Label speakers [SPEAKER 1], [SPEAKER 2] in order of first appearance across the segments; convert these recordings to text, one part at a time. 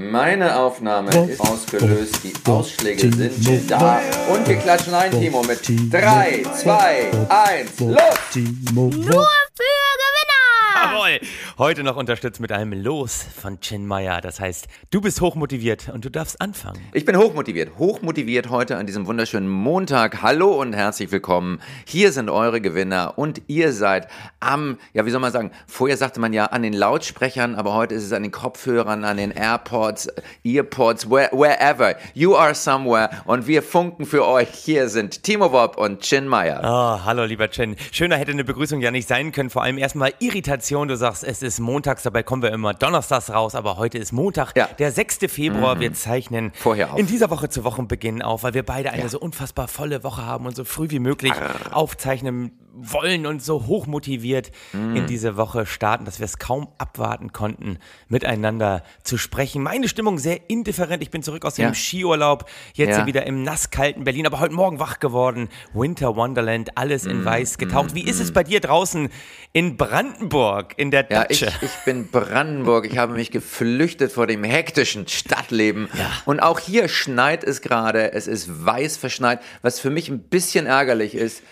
[SPEAKER 1] Meine Aufnahme ist ausgelöst, die Ausschläge sind da. Und wir klatschen ein, Timo, mit 3, 2, 1, los!
[SPEAKER 2] Nur für!
[SPEAKER 3] Jawohl! Heute noch unterstützt mit einem Los von Chin Meyer. Das heißt, du bist hochmotiviert und du darfst anfangen.
[SPEAKER 1] Ich bin hochmotiviert, hochmotiviert heute an diesem wunderschönen Montag. Hallo und herzlich willkommen. Hier sind eure Gewinner und ihr seid am, ja, wie soll man sagen, vorher sagte man ja an den Lautsprechern, aber heute ist es an den Kopfhörern, an den AirPods, Earpods, where, wherever. You are somewhere und wir funken für euch. Hier sind Timo Wob und Chin Meyer.
[SPEAKER 3] Oh, hallo lieber Chin. Schöner hätte eine Begrüßung ja nicht sein können. Vor allem erstmal Irritation. Du sagst, es ist montags, dabei kommen wir immer donnerstags raus, aber heute ist Montag,
[SPEAKER 1] Ja.
[SPEAKER 3] der 6. Februar. Wir zeichnen
[SPEAKER 1] Vorher auf.
[SPEAKER 3] in dieser Woche zu Wochenbeginn auf, weil wir beide eine
[SPEAKER 1] Ja.
[SPEAKER 3] so unfassbar volle Woche haben und so früh wie möglich aufzeichnen wollen und so hoch motiviert in diese Woche starten, dass wir es kaum abwarten konnten, miteinander zu sprechen. Meine Stimmung sehr indifferent. Ich bin zurück aus dem
[SPEAKER 1] Ja.
[SPEAKER 3] Skiurlaub, jetzt
[SPEAKER 1] Ja.
[SPEAKER 3] wieder im nasskalten Berlin, aber heute Morgen wach geworden. Winter Wonderland, alles in weiß getaucht. Wie ist es bei dir draußen in Brandenburg, in der
[SPEAKER 1] Ja, ich,
[SPEAKER 3] Datsche?
[SPEAKER 1] ich bin Brandenburg. Ich habe mich geflüchtet vor dem hektischen Stadtleben. Und auch hier schneit es gerade. Es ist weiß verschneit, was für mich ein bisschen ärgerlich ist,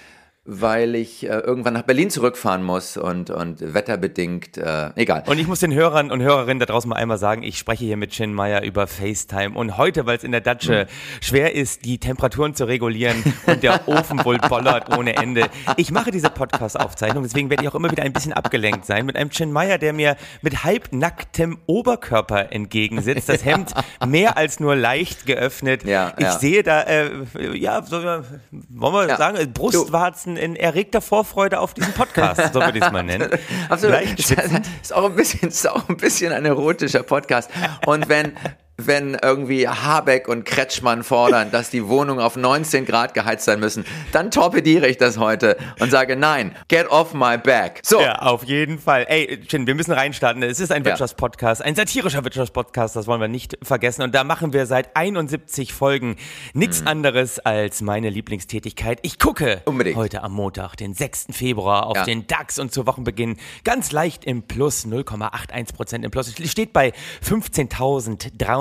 [SPEAKER 1] weil ich äh, irgendwann nach Berlin zurückfahren muss und, und wetterbedingt, äh, egal.
[SPEAKER 3] Und ich muss den Hörern und Hörerinnen da draußen mal einmal sagen, ich spreche hier mit Chin Meyer über FaceTime. Und heute, weil es in der Datsche schwer ist, die Temperaturen zu regulieren und der Ofen wohl bollert ohne Ende. Ich mache diese Podcast-Aufzeichnung, deswegen werde ich auch immer wieder ein bisschen abgelenkt sein mit einem Chin Meyer, der mir mit halbnacktem Oberkörper entgegensitzt. Das Hemd mehr als nur leicht geöffnet.
[SPEAKER 1] Ja,
[SPEAKER 3] ich
[SPEAKER 1] ja.
[SPEAKER 3] sehe da, äh, ja, so, wollen wir
[SPEAKER 1] Ja.
[SPEAKER 3] sagen, Brustwarzen in erregter Vorfreude auf diesen Podcast, so würde ich es mal nennen.
[SPEAKER 1] Absolut. Ist auch ein bisschen, ist auch ein bisschen ein erotischer Podcast. Und wenn, wenn irgendwie Habeck und Kretschmann fordern, dass die Wohnungen auf 19 Grad geheizt sein müssen, dann torpediere ich das heute und sage, nein, get off my back. So.
[SPEAKER 3] Ja, auf jeden Fall. Ey, Chin, wir müssen reinstarten. Es ist ein. Wirtschaftspodcast, ein satirischer Wirtschaftspodcast, das wollen wir nicht vergessen. Und da machen wir seit 71 Folgen nichts anderes als meine Lieblingstätigkeit. Ich gucke
[SPEAKER 1] Unbedingt.
[SPEAKER 3] heute am Montag, den 6. Februar, auf
[SPEAKER 1] Ja.
[SPEAKER 3] den DAX und zu Wochenbeginn ganz leicht im Plus, 0,81 Prozent im Plus. Es steht bei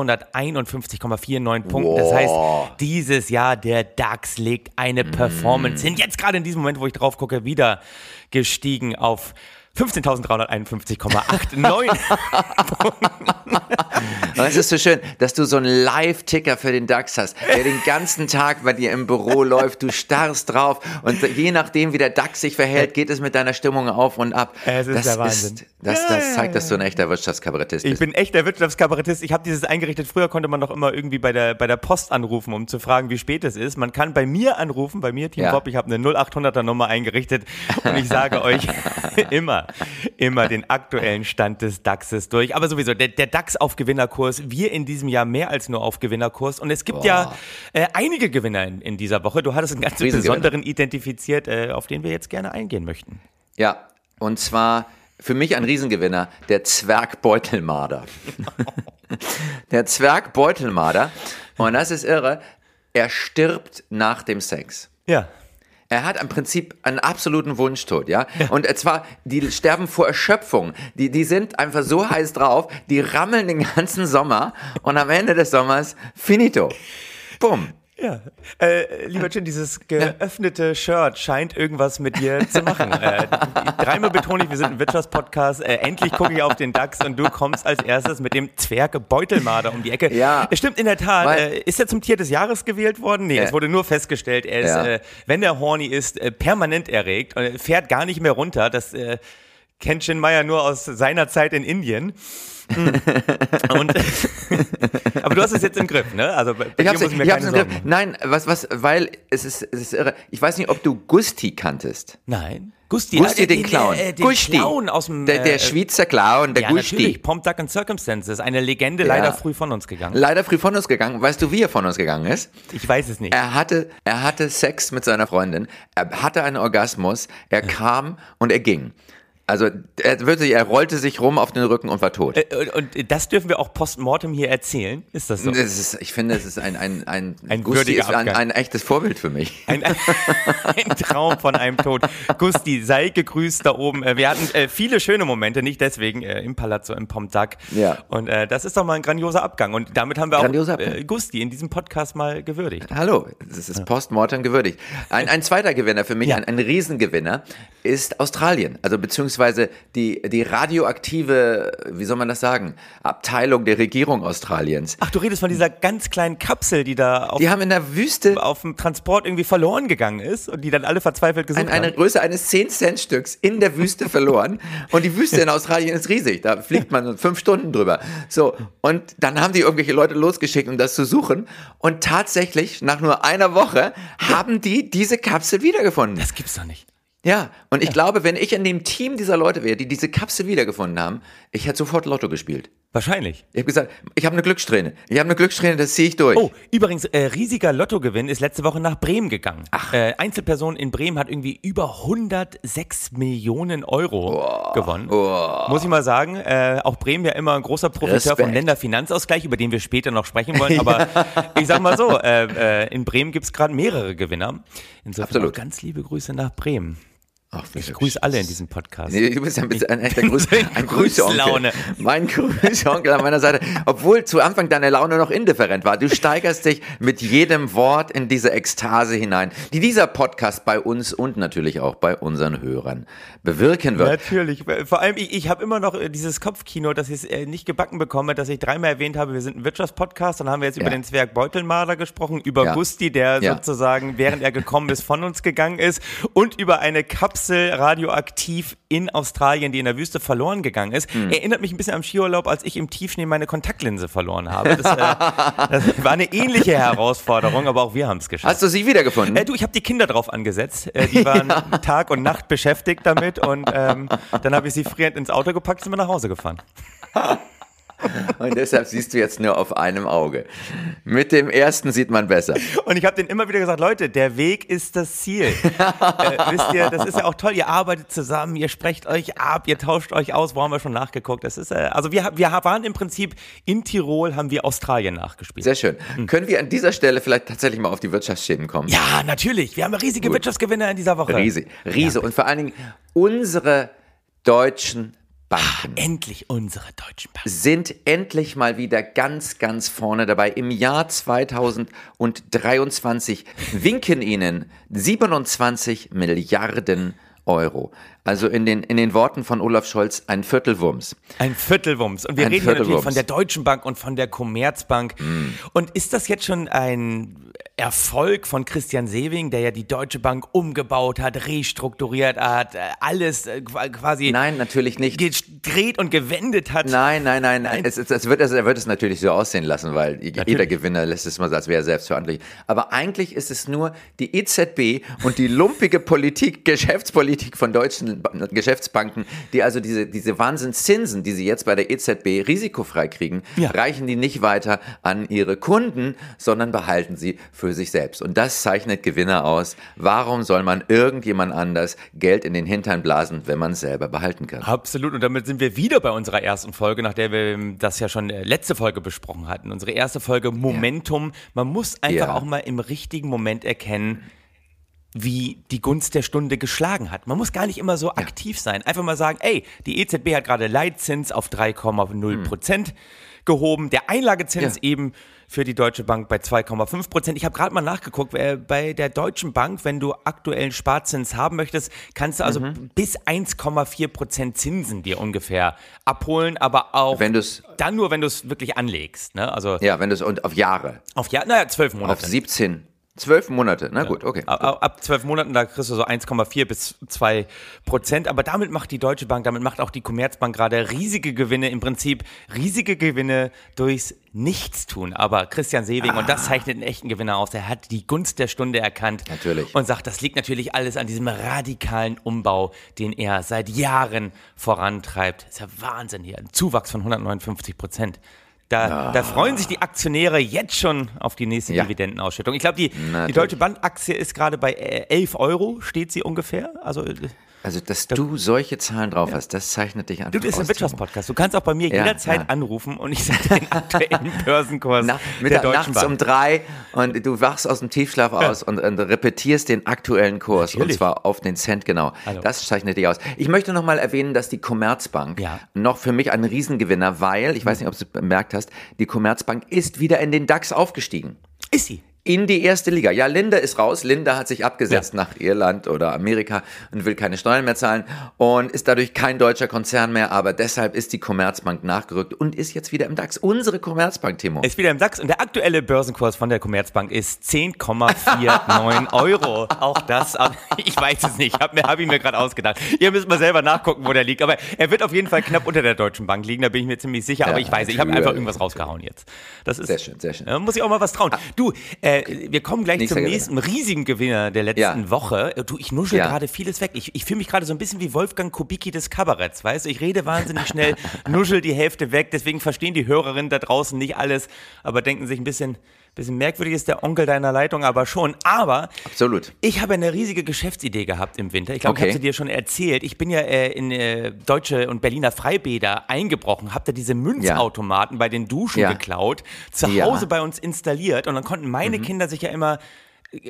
[SPEAKER 3] 15.351,49 Punkten. Das heißt, dieses Jahr der DAX legt eine Performance hin. Jetzt gerade in diesem Moment, wo ich drauf gucke, wieder gestiegen auf 15.351,89.
[SPEAKER 1] Und es ist so schön, dass du so einen Live-Ticker für den DAX hast, der den ganzen Tag bei dir im Büro läuft. Du starrst drauf und je nachdem, wie der DAX sich verhält, geht es mit deiner Stimmung auf und ab.
[SPEAKER 3] Es ist
[SPEAKER 1] das
[SPEAKER 3] der Wahnsinn.
[SPEAKER 1] Ist, das, das zeigt, dass du ein echter Wirtschaftskabarettist
[SPEAKER 3] Ich
[SPEAKER 1] bist.
[SPEAKER 3] bin echt der Wirtschaftskabarettist. Ich habe dieses eingerichtet. Früher konnte man doch immer irgendwie bei der, bei der Post anrufen, um zu fragen, wie spät es ist. Man kann bei mir anrufen, bei mir, Team
[SPEAKER 1] Ja.
[SPEAKER 3] Bob. Ich habe eine 0800er Nummer eingerichtet und ich sage euch immer, immer den aktuellen Stand des DAXes durch. Aber sowieso, der, der DAX auf Gewinnerkurs. Wir in diesem Jahr mehr als nur auf Gewinnerkurs. Und es gibt ja äh, einige Gewinner in, in dieser Woche. Du hattest einen ganz besonderen identifiziert, äh, auf den wir jetzt gerne eingehen möchten.
[SPEAKER 1] Ja, und zwar für mich ein Riesengewinner, der Zwergbeutelmarder. der Zwergbeutelmarder. Und das ist irre. Er stirbt nach dem Sex.
[SPEAKER 3] Ja.
[SPEAKER 1] Er hat im Prinzip einen absoluten Wunschtod, ja. Und zwar, die sterben vor Erschöpfung. Die, die sind einfach so heiß drauf, die rammeln den ganzen Sommer und am Ende des Sommers finito. Bumm.
[SPEAKER 3] Ja, äh, lieber Chin, dieses geöffnete Shirt scheint irgendwas mit dir zu machen. Äh, dreimal betone ich, wir sind ein Wirtschaftspodcast. Äh, endlich gucke ich auf den DAX und du kommst als erstes mit dem Zwerg Beutelmarder um die Ecke.
[SPEAKER 1] Ja.
[SPEAKER 3] Es stimmt in der Tat.
[SPEAKER 1] Weil-
[SPEAKER 3] Äh, ist er zum Tier des Jahres gewählt worden? Nee,
[SPEAKER 1] Äh.
[SPEAKER 3] es wurde nur festgestellt, er ist,
[SPEAKER 1] Ja.
[SPEAKER 3] äh, wenn er horny ist, äh, permanent erregt und fährt gar nicht mehr runter. Das äh, kennt Chin Meyer nur aus seiner Zeit in Indien. Und, aber du hast es jetzt im Griff, ne? Also bei
[SPEAKER 1] Ich hab's,
[SPEAKER 3] muss ich mir
[SPEAKER 1] ich
[SPEAKER 3] keine
[SPEAKER 1] im
[SPEAKER 3] Sorgen
[SPEAKER 1] Griff. Nein, was, was, weil es ist, es ist irre. Ich weiß nicht, ob du Gusti kanntest.
[SPEAKER 3] Nein. Gusti,
[SPEAKER 1] Gusti,
[SPEAKER 3] äh,
[SPEAKER 1] den Clown.
[SPEAKER 3] Äh, den
[SPEAKER 1] Gusti.
[SPEAKER 3] Clown aus dem.
[SPEAKER 1] Der, der
[SPEAKER 3] äh,
[SPEAKER 1] Schweizer Clown, der
[SPEAKER 3] ja,
[SPEAKER 1] Gusti.
[SPEAKER 3] natürlich. Pomp, Duck and Circumstances. Eine Legende, leider früh von uns gegangen.
[SPEAKER 1] Leider früh von uns gegangen. Weißt du, wie er von uns gegangen ist?
[SPEAKER 3] Ich weiß es nicht.
[SPEAKER 1] Er hatte, er hatte Sex mit seiner Freundin. Er hatte einen Orgasmus. Er kam und er ging. Also er, würde, er rollte sich rum auf den Rücken und war tot.
[SPEAKER 3] Äh, und das dürfen wir auch postmortem hier erzählen. Ist das so? Das
[SPEAKER 1] ist, ich finde, es ist ein, ein, ein,
[SPEAKER 3] ein, Gusti ist
[SPEAKER 1] ein, ein, echtes Vorbild für mich.
[SPEAKER 3] Ein, ein, Traum von einem Tod. Gusti, sei gegrüßt da oben. Äh, wir hatten äh, viele schöne Momente, nicht deswegen äh, im Palazzo im Pomtag.
[SPEAKER 1] Ja.
[SPEAKER 3] Und äh, das ist doch mal ein grandioser Abgang. Und damit haben wir auch äh, Gusti in diesem Podcast mal gewürdigt.
[SPEAKER 1] Hallo, das ist postmortem gewürdigt. Ein, ein zweiter Gewinner für mich, ja. ein, ein Riesengewinner, ist Australien. Also beziehungsweise beziehungsweise die, die radioaktive, wie soll man das sagen, Abteilung der Regierung Australiens.
[SPEAKER 3] Ach, du redest von dieser ganz kleinen Kapsel, die da
[SPEAKER 1] auf, die haben in der Wüste
[SPEAKER 3] auf dem Transport irgendwie verloren gegangen ist und die dann alle verzweifelt gesucht
[SPEAKER 1] ein, haben. Eine Größe eines 10-Cent-Stücks in der Wüste verloren. Und die Wüste in Australien ist riesig. Da fliegt man fünf Stunden drüber. So. Und dann haben die irgendwelche Leute losgeschickt, um das zu suchen. Und tatsächlich, nach nur einer Woche, haben die diese Kapsel wiedergefunden.
[SPEAKER 3] Das gibt's doch nicht.
[SPEAKER 1] Ja, und ich ja. glaube, wenn ich in dem Team dieser Leute wäre, die diese Kapsel wiedergefunden haben, ich hätte sofort Lotto gespielt.
[SPEAKER 3] Wahrscheinlich.
[SPEAKER 1] Ich habe gesagt, ich habe eine Glückssträhne. Ich habe eine Glückssträhne, das ziehe ich durch.
[SPEAKER 3] Oh, übrigens, äh, riesiger Lottogewinn ist letzte Woche nach Bremen gegangen.
[SPEAKER 1] Ach.
[SPEAKER 3] Äh, Einzelperson in Bremen hat irgendwie über 106 Millionen Euro oh. gewonnen.
[SPEAKER 1] Oh.
[SPEAKER 3] Muss ich mal sagen. Äh, auch Bremen ja immer ein großer Profiteur Respekt. vom Länderfinanzausgleich, über den wir später noch sprechen wollen. Aber ich sag mal so, äh, äh, in Bremen gibt es gerade mehrere Gewinner. Insofern Absolut. ganz liebe Grüße nach Bremen. Ach, ich grüße alle in diesem Podcast.
[SPEAKER 1] Nee, du bist ja ein, ein echter Grüß, ein Grüßonkel. Mein Grüßonkel an meiner Seite. Obwohl zu Anfang deine Laune noch indifferent war. Du steigerst dich mit jedem Wort in diese Ekstase hinein, die dieser Podcast bei uns und natürlich auch bei unseren Hörern bewirken wird.
[SPEAKER 3] Natürlich. Vor allem, ich, ich habe immer noch äh, dieses Kopfkino, dass ich es äh, nicht gebacken bekomme, dass ich dreimal erwähnt habe, wir sind ein Wirtschaftspodcast. Dann haben wir jetzt ja. über den Zwerg Beutelmaler gesprochen, über ja. Gusti, der ja. sozusagen, während er gekommen ist, von uns gegangen ist und über eine Kapsel Kapsel radioaktiv in Australien, die in der Wüste verloren gegangen ist. Mhm. Erinnert mich ein bisschen am Skiurlaub, als ich im Tiefschnee meine Kontaktlinse verloren habe. Das, äh, das war eine ähnliche Herausforderung, aber auch wir haben es geschafft.
[SPEAKER 1] Hast du sie wiedergefunden?
[SPEAKER 3] Äh, du, ich habe die Kinder drauf angesetzt. Äh, die waren ja. Tag und Nacht beschäftigt damit und ähm, dann habe ich sie frierend ins Auto gepackt und sind wir nach Hause gefahren.
[SPEAKER 1] Und deshalb siehst du jetzt nur auf einem Auge. Mit dem ersten sieht man besser.
[SPEAKER 3] Und ich habe denen immer wieder gesagt, Leute, der Weg ist das Ziel. äh, wisst ihr, das ist ja auch toll. Ihr arbeitet zusammen, ihr sprecht euch ab, ihr tauscht euch aus. Wo haben wir schon nachgeguckt? Das ist, äh, also wir, wir waren im Prinzip in Tirol, haben wir Australien nachgespielt.
[SPEAKER 1] Sehr schön. Hm. Können wir an dieser Stelle vielleicht tatsächlich mal auf die Wirtschaftsschäden kommen?
[SPEAKER 3] Ja, natürlich. Wir haben riesige Gut. Wirtschaftsgewinne in dieser Woche.
[SPEAKER 1] Riesig. Riese. Ja. Und vor allen Dingen unsere deutschen Banken.
[SPEAKER 3] Ah, endlich unsere deutschen Banken.
[SPEAKER 1] Sind endlich mal wieder ganz, ganz vorne dabei. Im Jahr 2023 winken ihnen 27 Milliarden Euro. Also in den, in den Worten von Olaf Scholz ein Viertelwumms.
[SPEAKER 3] Ein Viertelwumms. Und wir ein reden hier natürlich von der Deutschen Bank und von der Commerzbank. Mm. Und ist das jetzt schon ein Erfolg von Christian Sewing, der ja die Deutsche Bank umgebaut hat, restrukturiert hat, äh, alles äh, quasi.
[SPEAKER 1] Nein, natürlich nicht.
[SPEAKER 3] Gedreht und gewendet hat.
[SPEAKER 1] Nein, nein, nein. nein. Es, es, wird, er wird es natürlich so aussehen lassen, weil natürlich. jeder Gewinner lässt es mal als wäre er selbstverantwortlich. Aber eigentlich ist es nur die EZB und die lumpige Politik, Geschäftspolitik von deutschen Geschäftsbanken, die also diese, diese Wahnsinnszinsen, die sie jetzt bei der EZB risikofrei kriegen, ja. reichen die nicht weiter an ihre Kunden, sondern behalten sie für sich selbst. Und das zeichnet Gewinner aus. Warum soll man irgendjemand anders Geld in den Hintern blasen, wenn man es selber behalten kann?
[SPEAKER 3] Absolut. Und damit sind wir wieder bei unserer ersten Folge, nach der wir das ja schon äh, letzte Folge besprochen hatten. Unsere erste Folge Momentum. Ja. Man muss einfach ja. auch mal im richtigen Moment erkennen, wie die Gunst der Stunde geschlagen hat. Man muss gar nicht immer so ja. aktiv sein. Einfach mal sagen, ey, die EZB hat gerade Leitzins auf 3,0 Prozent hm. gehoben. Der Einlagezins ja. eben für die Deutsche Bank bei 2,5 Prozent. Ich habe gerade mal nachgeguckt, bei der Deutschen Bank, wenn du aktuellen Sparzins haben möchtest, kannst du also mhm. bis 1,4 Prozent Zinsen dir ungefähr abholen, aber auch
[SPEAKER 1] wenn
[SPEAKER 3] dann nur, wenn du es wirklich anlegst. Ne? Also,
[SPEAKER 1] ja, wenn du es auf Jahre.
[SPEAKER 3] Auf Jahre, naja, zwölf Monate.
[SPEAKER 1] Auf 17. Zwölf Monate, na gut, okay.
[SPEAKER 3] Ab, ab zwölf Monaten, da kriegst du so 1,4 bis 2 Prozent. Aber damit macht die Deutsche Bank, damit macht auch die Commerzbank gerade riesige Gewinne, im Prinzip riesige Gewinne durchs Nichtstun. Aber Christian Sewing, ah. und das ah. zeichnet einen echten Gewinner aus, er hat die Gunst der Stunde erkannt.
[SPEAKER 1] Natürlich.
[SPEAKER 3] Und sagt, das liegt natürlich alles an diesem radikalen Umbau, den er seit Jahren vorantreibt. Das ist ja Wahnsinn hier. Ein Zuwachs von 159 Prozent. Da, ja. da, freuen sich die Aktionäre jetzt schon auf die nächste ja. Dividendenausschüttung. Ich glaube, die, die Deutsche Bankaktie ist gerade bei 11 äh, Euro, steht sie ungefähr. Also
[SPEAKER 1] Also, dass du solche Zahlen drauf hast, das zeichnet dich an.
[SPEAKER 3] Du bist ein Wirtschaftspodcast. Du kannst auch bei mir
[SPEAKER 1] Ja,
[SPEAKER 3] jederzeit
[SPEAKER 1] ja.
[SPEAKER 3] anrufen und ich sage den aktuellen Börsenkurs
[SPEAKER 1] Na,
[SPEAKER 3] der
[SPEAKER 1] Mittag,
[SPEAKER 3] Deutschen
[SPEAKER 1] nachts
[SPEAKER 3] Bank.
[SPEAKER 1] um drei und du wachst aus dem Tiefschlaf aus und, und repetierst den aktuellen Kurs
[SPEAKER 3] Natürlich.
[SPEAKER 1] und zwar auf den Cent genau.
[SPEAKER 3] Hallo.
[SPEAKER 1] Das zeichnet dich aus. Ich möchte noch mal erwähnen, dass die Commerzbank
[SPEAKER 3] Ja.
[SPEAKER 1] noch für mich ein Riesengewinner, weil, ich weiß nicht, ob du es bemerkt hast, die Commerzbank ist wieder in den DAX aufgestiegen.
[SPEAKER 3] Ist sie?
[SPEAKER 1] In die erste Liga. Ja, Linda ist raus. Linda hat sich abgesetzt nach Irland oder Amerika und will keine Steuern mehr zahlen und ist dadurch kein deutscher Konzern mehr. Aber deshalb ist die Commerzbank nachgerückt und ist jetzt wieder im DAX. Unsere Commerzbank, Timo.
[SPEAKER 3] Ist wieder im DAX und der aktuelle Börsenkurs von der Commerzbank ist 10,49 Euro. Auch das, aber ich weiß es nicht, habe hab ich mir gerade ausgedacht. Ihr müsst mal selber nachgucken, wo der liegt. Aber er wird auf jeden Fall knapp unter der Deutschen Bank liegen, da bin ich mir ziemlich sicher. Aber
[SPEAKER 1] Ja,
[SPEAKER 3] ich weiß, ich habe einfach irgendwas rausgehauen jetzt. Das ist
[SPEAKER 1] Sehr schön, sehr schön.
[SPEAKER 3] Ja, muss ich auch mal was trauen. Du, äh, wir kommen gleich
[SPEAKER 1] Nächster
[SPEAKER 3] zum
[SPEAKER 1] Gewinner.
[SPEAKER 3] nächsten riesigen Gewinner der letzten
[SPEAKER 1] Ja.
[SPEAKER 3] Woche. Äh, Du, ich nuschel
[SPEAKER 1] Ja.
[SPEAKER 3] gerade vieles weg. Ich, ich fühle mich gerade so ein bisschen wie Wolfgang Kubicki des Kabaretts, weißt du? Ich rede wahnsinnig schnell, nuschel die Hälfte weg, deswegen verstehen die Hörerinnen da draußen nicht alles, aber denken sich ein bisschen, bisschen merkwürdig ist der Onkel deiner Leitung, aber schon. Aber
[SPEAKER 1] Absolut.
[SPEAKER 3] ich habe eine riesige Geschäftsidee gehabt im Winter. Ich glaube,
[SPEAKER 1] Okay.
[SPEAKER 3] ich habe sie dir schon erzählt. Ich bin ja äh, in äh, deutsche und Berliner Freibäder eingebrochen, habe da diese Münzautomaten bei den Duschen
[SPEAKER 1] Ja.
[SPEAKER 3] geklaut, zu
[SPEAKER 1] Ja.
[SPEAKER 3] Hause bei uns installiert und dann konnten meine Kinder sich ja immer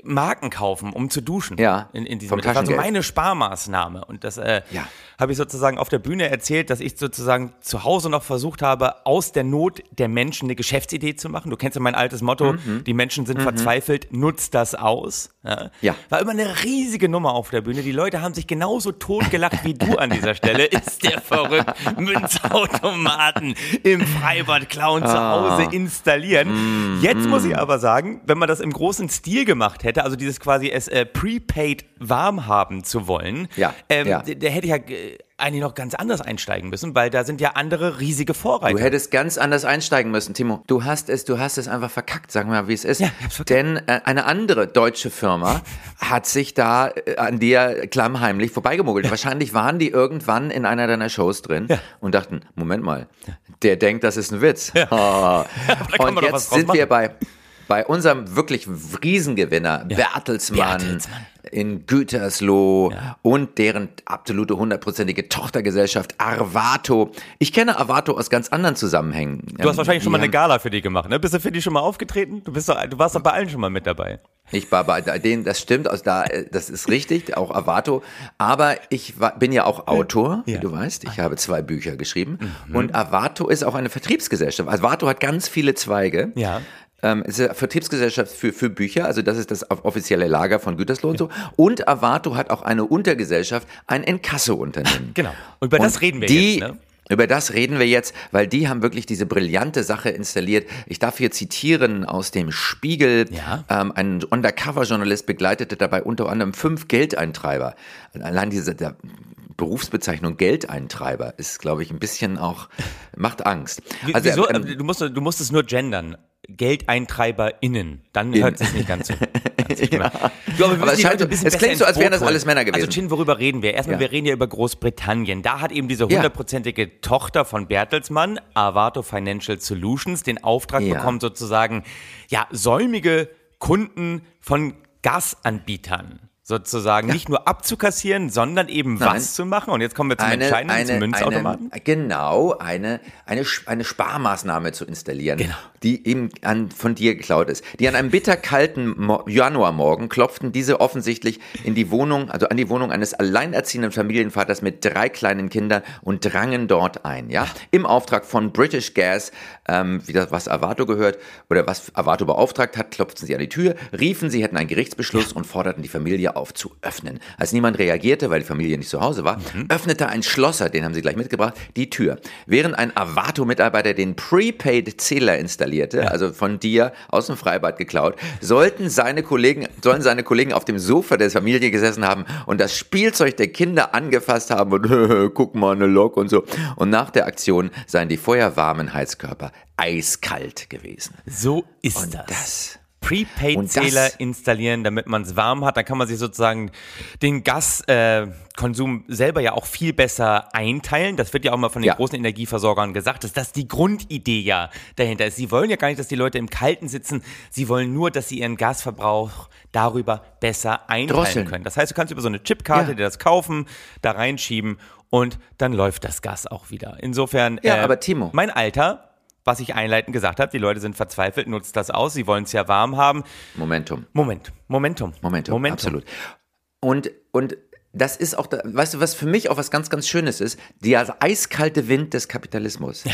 [SPEAKER 3] Marken kaufen, um zu duschen.
[SPEAKER 1] Ja,
[SPEAKER 3] In, in diesem das war so meine Sparmaßnahme. Und das äh,
[SPEAKER 1] Ja.
[SPEAKER 3] habe ich sozusagen auf der Bühne erzählt, dass ich sozusagen zu Hause noch versucht habe, aus der Not der Menschen eine Geschäftsidee zu machen. Du kennst ja mein altes Motto, die Menschen sind verzweifelt, nutzt das aus. Ja.
[SPEAKER 1] Mhm. Ja.
[SPEAKER 3] War immer eine riesige Nummer auf der Bühne. Die Leute haben sich genauso totgelacht wie du an dieser Stelle. Ist der verrückt? Münzautomaten im Freibad klauen, zu
[SPEAKER 1] Ah.
[SPEAKER 3] Hause installieren.
[SPEAKER 1] Mhm.
[SPEAKER 3] Jetzt muss ich aber sagen, wenn man das im großen Stil gemacht hätte, also dieses quasi es äh, prepaid warm haben zu wollen,
[SPEAKER 1] Ja,
[SPEAKER 3] ähm,
[SPEAKER 1] ja.
[SPEAKER 3] der hätte ja äh, eigentlich noch ganz anders einsteigen müssen, weil da sind ja andere riesige Vorreiter.
[SPEAKER 1] Du hättest ganz anders einsteigen müssen, Timo. Du hast es, du hast es einfach verkackt, sagen wir mal, wie es ist.
[SPEAKER 3] Ja.
[SPEAKER 1] Denn äh, eine andere deutsche Firma hat sich da äh, an dir klammheimlich vorbeigemogelt. Wahrscheinlich waren die irgendwann in einer deiner Shows drin und dachten, Moment mal, der denkt, das ist ein Witz.
[SPEAKER 3] Kann
[SPEAKER 1] und jetzt sind wir bei bei unserem wirklich Riesengewinner Bertelsmann,
[SPEAKER 3] Bertelsmann.
[SPEAKER 1] in Gütersloh und deren absolute hundertprozentige Tochtergesellschaft Arvato. Ich kenne Arvato aus ganz anderen Zusammenhängen.
[SPEAKER 3] Du hast wahrscheinlich schon mal eine Gala für die gemacht, ne? Bist du für die schon mal aufgetreten? Du, bist doch, du warst doch bei allen schon mal mit dabei.
[SPEAKER 1] Ich war bei denen, das stimmt, aus da, äh, das ist richtig, auch Avato. Aber ich war, bin ja auch Autor,
[SPEAKER 3] Ja.
[SPEAKER 1] wie du weißt. Ich habe zwei Bücher geschrieben. Und Avato ist auch eine Vertriebsgesellschaft. Avato hat ganz viele Zweige.
[SPEAKER 3] Ja.
[SPEAKER 1] Ähm, es ist eine Vertriebsgesellschaft für, für Bücher, also das ist das offizielle Lager von Gütersloh und so. Und Avato hat auch eine Untergesellschaft, ein Inkasso-Unternehmen.
[SPEAKER 3] Genau. Und über das reden wir
[SPEAKER 1] die,
[SPEAKER 3] jetzt, ne?
[SPEAKER 1] Über das reden wir jetzt, weil die haben wirklich diese brillante Sache installiert. Ich darf hier zitieren aus dem Spiegel.
[SPEAKER 3] Ja.
[SPEAKER 1] Ähm, ein Undercover-Journalist begleitete dabei unter anderem fünf Geldeintreiber. Allein diese Berufsbezeichnung Geldeintreiber ist, glaube ich, ein bisschen auch, macht Angst. Also,
[SPEAKER 3] Wieso?
[SPEAKER 1] ähm,
[SPEAKER 3] du, musst, du musst es nur gendern. GeldeintreiberInnen. Dann hört es nicht ganz so. Ganz so schlimm. Du, aber
[SPEAKER 1] Aber es scheint es klingt so, als wären das alles Männer gewesen.
[SPEAKER 3] Also Chin, worüber reden wir? Erstmal,
[SPEAKER 1] Ja.
[SPEAKER 3] wir reden ja über Großbritannien. Da hat eben diese
[SPEAKER 1] Ja.
[SPEAKER 3] hundertprozentige Tochter von Bertelsmann, Avato Financial Solutions, den Auftrag
[SPEAKER 1] Ja.
[SPEAKER 3] bekommen, sozusagen, ja, säumige Kunden von Gasanbietern sozusagen nicht nur abzukassieren, sondern eben
[SPEAKER 1] Nein.
[SPEAKER 3] was zu machen. Und jetzt kommen wir zum
[SPEAKER 1] eine,
[SPEAKER 3] Entscheidenden, zum
[SPEAKER 1] eine,
[SPEAKER 3] Münzautomaten.
[SPEAKER 1] eine, genau, eine, eine, eine Sparmaßnahme zu installieren,
[SPEAKER 3] Genau.
[SPEAKER 1] Die eben an, von dir geklaut ist. Die an einem bitterkalten Mo Januarmorgen klopften diese offensichtlich in die Wohnung, also an die Wohnung eines alleinerziehenden Familienvaters mit drei kleinen Kindern und drangen dort ein, ja, im Auftrag von British Gas, ähm, wie das, was Avato gehört oder was Avato beauftragt hat, klopften sie an die Tür, riefen, sie hätten einen Gerichtsbeschluss und forderten die Familie auf zu öffnen. Als niemand reagierte, weil die Familie nicht zu Hause war, öffnete ein Schlosser, den haben sie gleich mitgebracht, die Tür. Während ein Avato-Mitarbeiter den Prepaid-Zähler installierte, also von dir aus dem Freibad geklaut, sollten seine Kollegen, sollen seine Kollegen auf dem Sofa der Familie gesessen haben und das Spielzeug der Kinder angefasst haben und guck mal eine Lok und so. Und nach der Aktion seien die feuerwarmen Heizkörper eiskalt gewesen.
[SPEAKER 3] So ist
[SPEAKER 1] Und
[SPEAKER 3] das.
[SPEAKER 1] das
[SPEAKER 3] Prepaid-Zähler installieren, damit man es warm hat. Dann kann man sich sozusagen den Gaskonsum äh, selber ja auch viel besser einteilen. Das wird ja auch mal von den ja. großen Energieversorgern gesagt, dass das die Grundidee ja dahinter ist. Sie wollen ja gar nicht, dass die Leute im Kalten sitzen. Sie wollen nur, dass sie ihren Gasverbrauch darüber besser einteilen Drosseln. können. Das heißt, du kannst über so eine Chipkarte ja. dir das kaufen, da reinschieben und dann läuft das Gas auch wieder. Insofern,
[SPEAKER 1] ja, äh, aber Timo.
[SPEAKER 3] mein Alter was ich einleitend gesagt habe. Die Leute sind verzweifelt, nutzt das aus, sie wollen es ja warm haben.
[SPEAKER 1] Momentum.
[SPEAKER 3] Moment, Momentum.
[SPEAKER 1] Momentum, Momentum. absolut. Und, und das ist auch, da, weißt du, was für mich auch was ganz, ganz Schönes ist, der eiskalte Wind des Kapitalismus. Ja.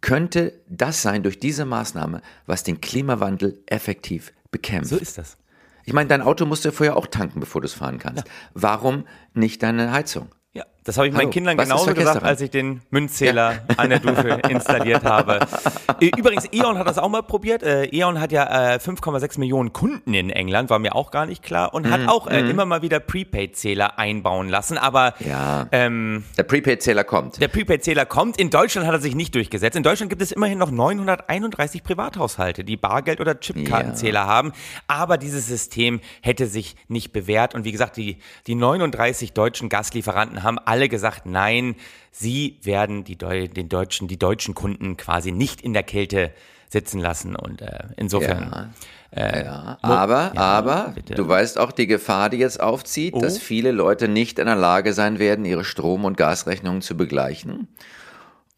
[SPEAKER 1] Könnte das sein durch diese Maßnahme, was den Klimawandel effektiv bekämpft?
[SPEAKER 3] So ist das.
[SPEAKER 1] Ich meine, dein Auto musst du vorher auch tanken, bevor du es fahren kannst. Ja. Warum nicht deine Heizung?
[SPEAKER 3] Ja, das habe ich Hallo, meinen Kindern genauso gesagt, als ich den Münzzähler ja. an der Dusche installiert habe. Übrigens, E.ON hat das auch mal probiert. Äh, E.ON hat ja äh, 5,6 Millionen Kunden in England, war mir auch gar nicht klar, und mhm. hat auch äh, mhm. immer mal wieder Prepaid-Zähler einbauen lassen. Aber
[SPEAKER 1] ja, ähm, der Prepaid-Zähler kommt.
[SPEAKER 3] Der Prepaid-Zähler kommt. In Deutschland hat er sich nicht durchgesetzt. In Deutschland gibt es immerhin noch 931 Privathaushalte, die Bargeld- oder Chipkartenzähler ja. haben. Aber dieses System hätte sich nicht bewährt. Und wie gesagt, die, die 39 deutschen Gaslieferanten haben alle gesagt, nein, sie werden die, Deu den deutschen, die deutschen Kunden quasi nicht in der Kälte sitzen lassen. Und äh, insofern.
[SPEAKER 1] Ja. Äh, ja, aber, ja, aber, bitte. du weißt auch die Gefahr, die jetzt aufzieht, oh. dass viele Leute nicht in der Lage sein werden, ihre Strom- und Gasrechnungen zu begleichen.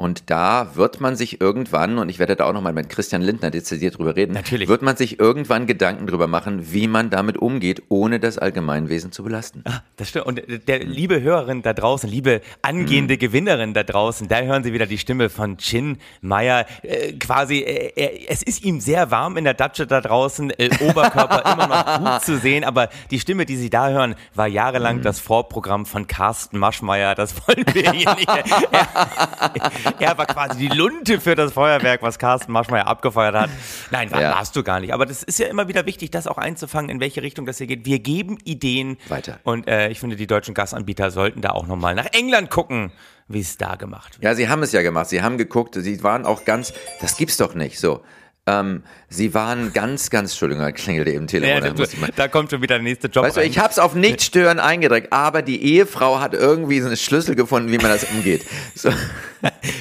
[SPEAKER 1] Und da wird man sich irgendwann, und ich werde da auch nochmal mit Christian Lindner dezidiert drüber reden,
[SPEAKER 3] Natürlich.
[SPEAKER 1] wird man sich irgendwann Gedanken drüber machen, wie man damit umgeht, ohne das Allgemeinwesen zu belasten.
[SPEAKER 3] Ah, das stimmt. Und der liebe Hörerin da draußen, liebe angehende mhm. Gewinnerin da draußen, da hören Sie wieder die Stimme von Chin Meyer. Äh, quasi, äh, äh, es ist ihm sehr warm in der Datsche da draußen, äh, Oberkörper immer noch gut zu sehen, aber die Stimme, die Sie da hören, war jahrelang mhm. das Vorprogramm von Carsten Maschmeyer. Das wollen wir hier nicht. Er, war quasi die Lunte für das Feuerwerk, was Carsten Maschmeyer abgefeuert hat. Nein, war, ja. warst du gar nicht. Aber das ist ja immer wieder wichtig, das auch einzufangen, in welche Richtung das hier geht. Wir geben Ideen.
[SPEAKER 1] Weiter.
[SPEAKER 3] Und äh, ich finde, die deutschen Gasanbieter sollten da auch nochmal nach England gucken wie es da gemacht wird.
[SPEAKER 1] Ja, sie haben es ja gemacht. Sie haben geguckt. Sie waren auch ganz, das gibt's doch nicht so. Ähm, sie waren ganz, ganz, Entschuldigung, da klingelte eben Telefon. Ja,
[SPEAKER 3] da, da, kommt schon wieder der nächste Job.
[SPEAKER 1] Weißt du, ich hab's auf nicht stören eingedrückt, aber die Ehefrau hat irgendwie so einen Schlüssel gefunden, wie man das umgeht. So.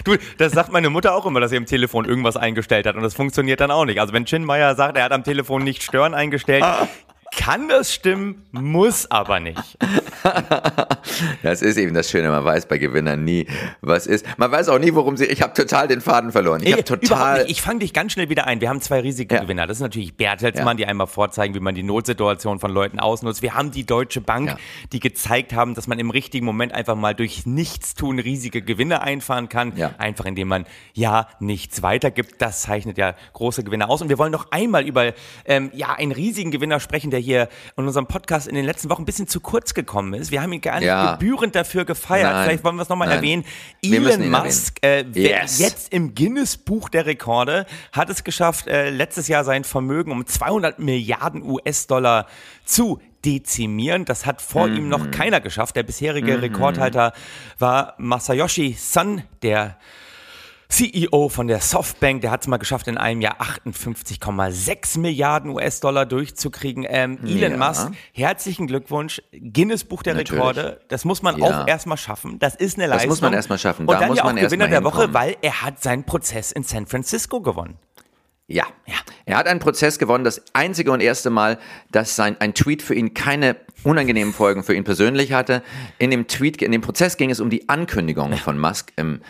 [SPEAKER 3] Du, das sagt meine Mutter auch immer, dass sie im Telefon irgendwas eingestellt hat und das funktioniert dann auch nicht. Also wenn Chin Meyer sagt, er hat am Telefon nicht stören eingestellt, kann das stimmen, muss aber nicht.
[SPEAKER 1] das ist eben das Schöne, man weiß bei Gewinnern nie, was ist. Man weiß auch nie, worum sie. Ich habe total den Faden verloren. Ich habe total.
[SPEAKER 3] Ich fange dich ganz schnell wieder ein. Wir haben zwei riesige Ja. Das ist natürlich Bertelsmann, ja. die einmal vorzeigen, wie man die Notsituation von Leuten ausnutzt. Wir haben die Deutsche Bank, ja. die gezeigt haben, dass man im richtigen Moment einfach mal durch Nichtstun riesige Gewinne einfahren kann. Einfach indem man ja nichts weitergibt. Das zeichnet ja große Gewinne aus. Und wir wollen noch einmal über ähm, ja einen riesigen Gewinner sprechen, der hier in unserem Podcast in den letzten Wochen ein bisschen zu kurz gekommen ist. Wir haben ihn gar nicht ja. gebührend dafür gefeiert. Nein. Vielleicht wollen wir es nochmal erwähnen. Elon Musk, äh, yes. jetzt im Guinness-Buch der Rekorde, hat es geschafft, äh, letztes Jahr sein Vermögen um 200 Milliarden US-Dollar zu dezimieren. Das hat vor mhm. ihm noch mhm. keiner geschafft. Der bisherige mhm. Rekordhalter war Masayoshi Son, der CEO von der Softbank, der hat es mal geschafft, in einem Jahr 58,6 Milliarden US-Dollar durchzukriegen. Ähm, Elon ja. Musk, herzlichen Glückwunsch. Guinness Buch der Natürlich. Rekorde. Das muss man ja. auch erstmal schaffen. Das ist eine Leistung.
[SPEAKER 1] Das muss man erstmal schaffen.
[SPEAKER 3] Da Und dann ja auch Gewinner der Woche, weil er hat seinen Prozess in San Francisco gewonnen.
[SPEAKER 1] Ja. ja, er hat einen Prozess gewonnen, das einzige und erste Mal, dass sein, ein Tweet für ihn keine unangenehmen Folgen für ihn persönlich hatte. In dem Tweet, in dem Prozess ging es um die Ankündigung von Musk im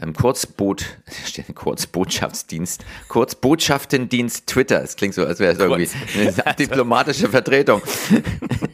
[SPEAKER 1] ähm, Kurzboot, steht Kurzbotschaftsdienst, Kurzbotschaftendienst Twitter. Es klingt so, als wäre es irgendwie eine diplomatische Vertretung.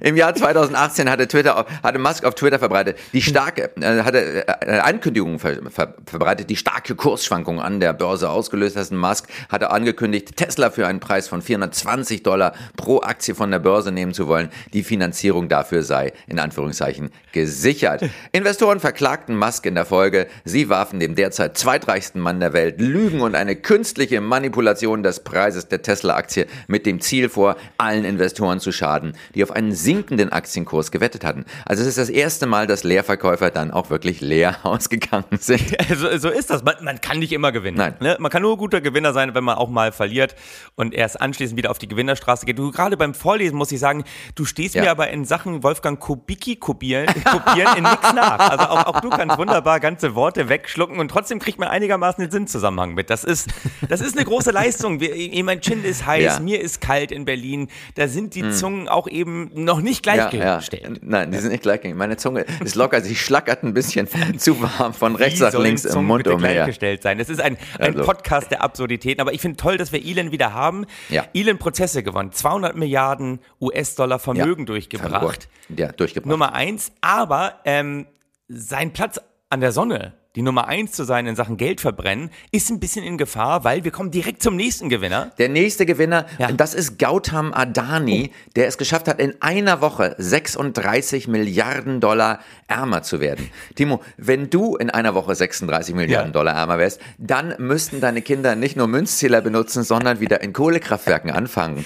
[SPEAKER 1] Im Jahr 2018 hatte Twitter, hatte Musk auf Twitter verbreitet, die starke, äh, hatte äh, Ankündigungen ver, ver, verbreitet, die starke Kursschwankung an der Börse ausgelöst hat. Musk hatte angekündigt, Tesla für einen Preis von 420 Dollar pro Aktie von der Börse nehmen zu wollen. Die Finanzierung dafür sei, in Anführungszeichen, gesichert. Investoren verklagten Musk in der Folge. Sie warfen dem derzeit zweitreichsten Mann der Welt Lügen und eine künstliche Manipulation des Preises der Tesla-Aktie mit dem Ziel vor, allen Investoren zu schaden, die auf ein einen sinkenden Aktienkurs gewettet hatten. Also es ist das erste Mal, dass Leerverkäufer dann auch wirklich leer ausgegangen sind.
[SPEAKER 3] so, so ist das. Man, man kann nicht immer gewinnen.
[SPEAKER 1] Nein.
[SPEAKER 3] Ne? Man kann nur guter Gewinner sein, wenn man auch mal verliert und erst anschließend wieder auf die Gewinnerstraße geht. Du gerade beim Vorlesen muss ich sagen, du stehst
[SPEAKER 1] Ja.
[SPEAKER 3] mir aber in Sachen Wolfgang Kubicki kopieren, kopieren in nichts nach. Also auch, auch du kannst wunderbar ganze Worte wegschlucken und trotzdem kriegt man einigermaßen den Sinnzusammenhang mit. Das ist, das ist eine große Leistung. Wir, mein Chin ist heiß,
[SPEAKER 1] Ja.
[SPEAKER 3] mir ist kalt in Berlin. Da sind die Zungen auch eben noch nicht
[SPEAKER 1] Ja, ja.
[SPEAKER 3] gleichgestellt.
[SPEAKER 1] Nein, die sind nicht gleichgestellt. Meine Zunge ist locker, sie schlackert ein bisschen zu warm von rechts nach links im Mund
[SPEAKER 3] bitte
[SPEAKER 1] umher.
[SPEAKER 3] gleichgestellt sein. Das ist ein, ein
[SPEAKER 1] Also.
[SPEAKER 3] Podcast der Absurditäten. Aber ich finde toll, dass wir Elon wieder haben.
[SPEAKER 1] Ja.
[SPEAKER 3] Elon Prozesse gewonnen. 200 Milliarden US-Dollar Vermögen durchgebracht.
[SPEAKER 1] Ja, durchgebracht.
[SPEAKER 3] Nummer eins. Aber ähm, sein Platz an der Sonne, die Nummer eins zu sein in Sachen Geld verbrennen, ist ein bisschen in Gefahr, weil wir kommen direkt zum nächsten Gewinner.
[SPEAKER 1] Der nächste Gewinner,
[SPEAKER 3] Ja.
[SPEAKER 1] das ist Gautam Adani, der es geschafft hat, in einer Woche 36 Milliarden Dollar ärmer zu werden. Timo, wenn du in einer Woche 36 Milliarden
[SPEAKER 3] Ja.
[SPEAKER 1] Dollar ärmer wärst, dann müssten deine Kinder nicht nur Münzzähler benutzen, sondern wieder in Kohlekraftwerken anfangen.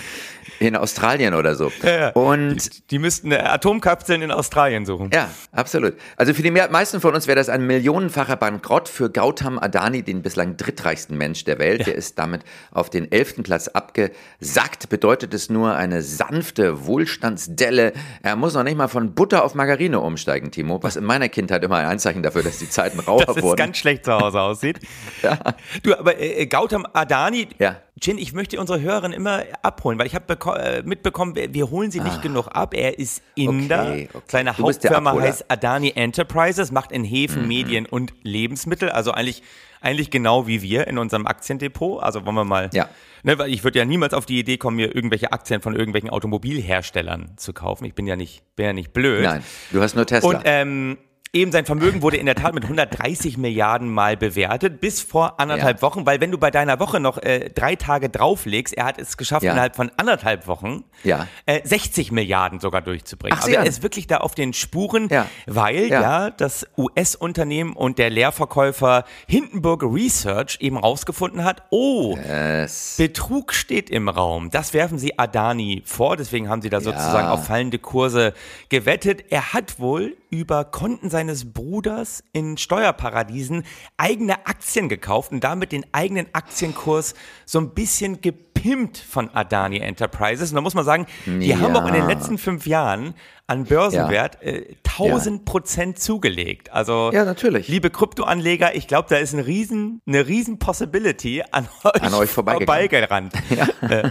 [SPEAKER 1] In Australien oder so. Und
[SPEAKER 3] Die müssten äh, Atomkapseln in Australien suchen.
[SPEAKER 1] ja, absolut. Also für die meisten von uns wäre das ein millionenfacher Bankrott. Für Gautam Adani, den bislang drittreichsten Mensch der Welt, der ist damit auf den elften Platz abgesackt, bedeutet es nur eine sanfte Wohlstandsdelle. Er muss noch nicht mal von Butter auf Margarine umsteigen, Timo, was in meiner Kindheit immer ein Anzeichen dafür, dass die Zeiten rauer
[SPEAKER 3] dass es
[SPEAKER 1] wurden.
[SPEAKER 3] ganz schlecht zu Hause aussieht. Du, aber äh, Gautam Adani,
[SPEAKER 1] Ja.
[SPEAKER 3] Jin, ich möchte unsere Hörerinnen immer abholen, weil ich habe äh, mitbekommen, wir, holen sie nicht genug ab. Er ist Inder.
[SPEAKER 1] Ah. Okay, okay.
[SPEAKER 3] Seine Hauptfirma.
[SPEAKER 1] Mhm.
[SPEAKER 3] heißt Adani Enterprises, macht in Häfen, Medien und Lebensmittel, also eigentlich eigentlich genau wie wir in unserem Aktiendepot. Also wollen wir mal,
[SPEAKER 1] Ja.
[SPEAKER 3] ne, weil ich würde ja niemals auf die Idee kommen, mir irgendwelche Aktien von irgendwelchen Automobilherstellern zu kaufen. Ich bin ja nicht, bin ja nicht blöd.
[SPEAKER 1] Nein, du hast nur Tesla.
[SPEAKER 3] Und ähm, eben sein Vermögen wurde in der Tat mit 130 Milliarden mal bewertet, bis vor anderthalb
[SPEAKER 1] Ja.
[SPEAKER 3] Wochen, weil wenn du bei deiner Woche noch äh, drei Tage drauflegst, er hat es geschafft,
[SPEAKER 1] Ja.
[SPEAKER 3] innerhalb von anderthalb Wochen
[SPEAKER 1] Ja.
[SPEAKER 3] äh, 60 Milliarden sogar durchzubringen.
[SPEAKER 1] Ach,
[SPEAKER 3] also er ist wirklich da auf den Spuren, weil
[SPEAKER 1] Ja.
[SPEAKER 3] das US-Unternehmen und der Leerverkäufer Hindenburg Research eben rausgefunden hat, oh,
[SPEAKER 1] es,
[SPEAKER 3] Betrug steht im Raum. Das werfen sie Adani vor. Deswegen haben sie da sozusagen auf fallende Kurse gewettet. Er hat wohl über Konten seines Bruders in Steuerparadiesen eigene Aktien gekauft und damit den eigenen Aktienkurs so ein bisschen gepimpt von Adani Enterprises. Und da muss man sagen, die
[SPEAKER 1] Ja.
[SPEAKER 3] haben auch in den letzten fünf Jahren an Börsenwert äh, 1000 Prozent zugelegt. Also,
[SPEAKER 1] Ja, natürlich.
[SPEAKER 3] liebe Kryptoanleger, ich glaube, da ist ein riesen, eine riesen Possibility an euch,
[SPEAKER 1] An euch vorbeigegangen.
[SPEAKER 3] vorbeigerannt. Äh,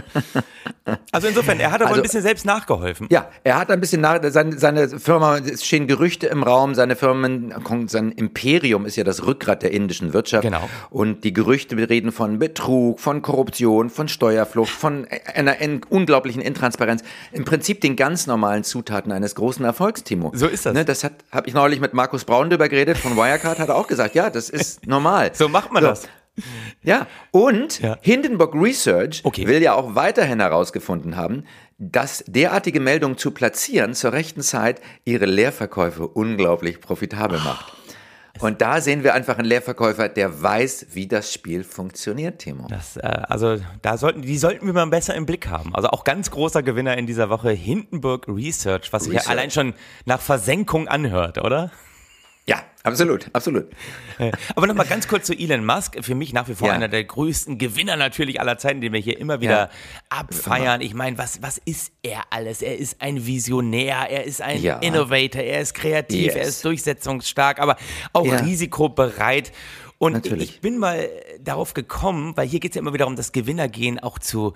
[SPEAKER 3] Also insofern, er hat aber
[SPEAKER 1] Also-
[SPEAKER 3] ein bisschen selbst nachgeholfen.
[SPEAKER 1] Ja, er hat ein bisschen nach, seine, seine Firma, es stehen Gerüchte im Raum, seine Firmen, sein Imperium ist ja das Rückgrat der indischen Wirtschaft.
[SPEAKER 3] Genau.
[SPEAKER 1] Und die Gerüchte reden von Betrug, von Korruption, von Steuerflucht, von einer in, unglaublichen Intransparenz. Im Prinzip den ganz normalen Zutaten eines großen Erfolgs, Timo.
[SPEAKER 3] So ist das.
[SPEAKER 1] Ne, das habe ich neulich mit Markus Braun drüber geredet von Wirecard, hat er auch gesagt, ja, das ist normal.
[SPEAKER 3] So macht man das.
[SPEAKER 1] Ja, und
[SPEAKER 3] Ja.
[SPEAKER 1] Hindenburg Research
[SPEAKER 3] Okay.
[SPEAKER 1] will ja auch weiterhin herausgefunden haben, dass derartige Meldungen zu platzieren zur rechten Zeit ihre Leerverkäufe unglaublich profitabel macht. Und da sehen wir einfach einen Leerverkäufer, der weiß, wie das Spiel funktioniert, Timo.
[SPEAKER 3] Das, äh, also da sollten, die sollten wir mal besser im Blick haben. Also auch ganz großer Gewinner in dieser Woche, Hindenburg Research, was sich ja allein schon nach Versenkung anhört, oder?
[SPEAKER 1] Ja, absolut, absolut.
[SPEAKER 3] Aber nochmal ganz kurz zu Elon Musk. Für mich nach wie vor
[SPEAKER 1] Ja.
[SPEAKER 3] einer der größten Gewinner natürlich aller Zeiten, den wir hier immer wieder
[SPEAKER 1] Ja.
[SPEAKER 3] abfeiern. Ich meine, was, was ist er alles? Er ist ein Visionär, er ist ein
[SPEAKER 1] Ja.
[SPEAKER 3] Innovator, er ist kreativ,
[SPEAKER 1] Yes.
[SPEAKER 3] er ist durchsetzungsstark, aber auch risikobereit. Und
[SPEAKER 1] Natürlich.
[SPEAKER 3] ich bin mal darauf gekommen, weil hier geht es ja immer wieder um das Gewinnergehen auch zu